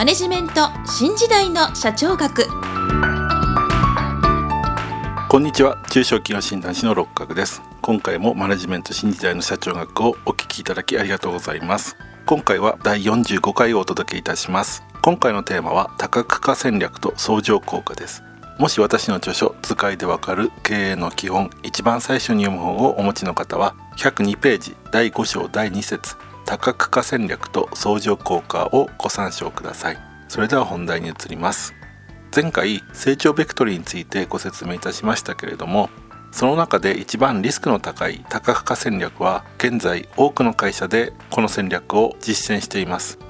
マネジメント新時代の社長学。こんにちは。中小企業診断士の六角です。今回もマネジメント新時代の社長学をお聞きいただきありがとうございます。今回は第45回をお届けいたします。今回のテーマは多角化戦略と相乗効果です。もし私の著書図解でわかる経営の基本一番最初に読む本をお持ちの方は102ページ第5章第2節。多角化戦略と相乗効果をご参照ください。それでは本題に移ります。前回成長ベクトルについてご説明いたしましたけれどもその中で一番リスクの高い多角化戦略は現在多くの会社でこの戦略を実践しています。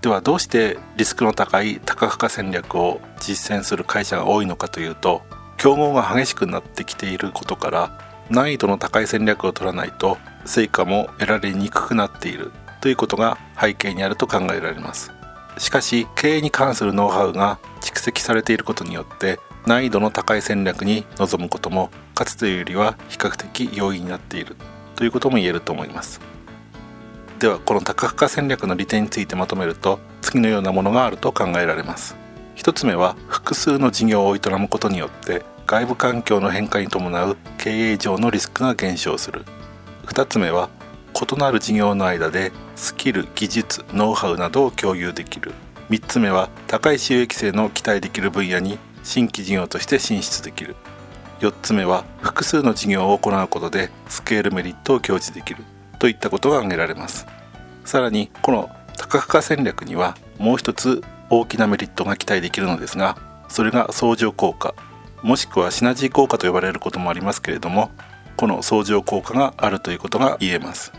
ではどうしてリスクの高い多角化戦略を実践する会社が多いのかというと競合が激しくなってきていることから難易度の高い戦略を取らないと成果も得られにくくなっているということが背景にあると考えられます。しかし経営に関するノウハウが蓄積されていることによって難易度の高い戦略に臨むこともかつてよりは比較的容易になっているということも言えると思います。ではこの多角化戦略の利点についてまとめると次のようなものがあると考えられます。1つ目は複数の事業を営むことによって外部環境の変化に伴う経営上のリスクが減少する。2つ目は異なる事業の間でスキル技術ノウハウなどを共有できる。3つ目は高い収益性の期待できる分野に新規事業として進出できる。4つ目は複数の事業を行うことでスケールメリットを享受できる。といったことが挙げられます。さらにこの多角化戦略にはもう一つ大きなメリットが期待できるのですがそれが相乗効果もしくはシナジー効果と呼ばれることもありますけれどもこの相乗効果があるということが言えます。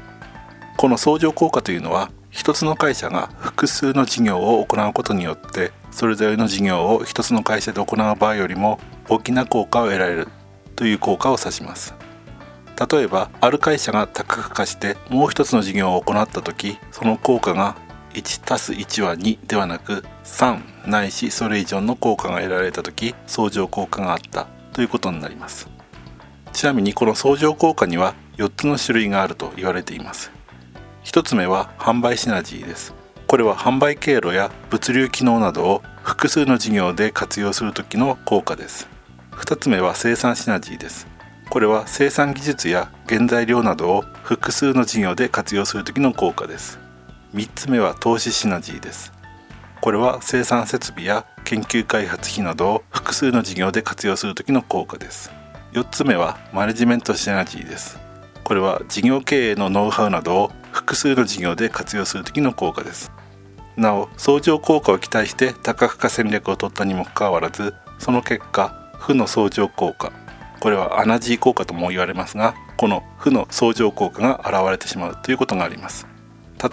この相乗効果というのは一つの会社が複数の事業を行うことによってそれぞれの事業を一つの会社で行う場合よりも大きな効果を得られるという効果を指します。例えばある会社が多角化してもう一つの事業を行った時その効果が 1+1 は2ではなく3ないしそれ以上の効果が得られた時相乗効果があったということになります。ちなみにこの相乗効果には4つの種類があると言われています。1つ目は販売シナジーです。これは販売経路や物流機能などを複数の事業で活用する時の効果です。2つ目は生産シナジーです。これは生産技術や原材料などを複数の事業で活用する時の効果です。3つ目は投資シナジーです。これは生産設備や研究開発費などを複数の事業で活用する時の効果です。4つ目はマネジメントシナジーです。これは事業経営のノウハウなどを複数の事業で活用する時の効果です。なお相乗効果を期待して多角化戦略を取ったにもかかわらずその結果負の相乗効果。これはアナジー効果とも言われますがこの負の相乗効果が現れてしまうということがあります。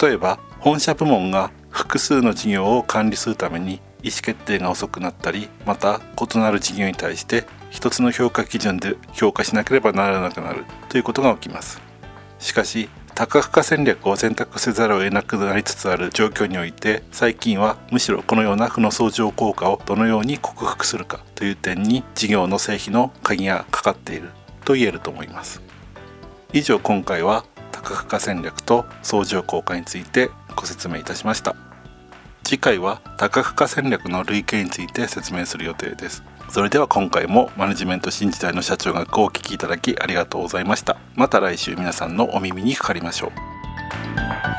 例えば本社部門が複数の事業を管理するために意思決定が遅くなったりまた異なる事業に対して一つの評価基準で評価しなければならなくなるということが起きます。しかし多角化戦略を選択せざるを得なくなりつつある状況において最近はむしろこのような負の相乗効果をどのように克服するかという点に事業の成否の鍵がかかっていると言えると思います。以上今回は多角化戦略と相乗効果についてご説明いたしました。次回は多角化戦略の類型について説明する予定です。それでは今回もマネジメント新時代の社長学をお聞きいただきありがとうございました。また来週皆さんのお耳にかかりましょう。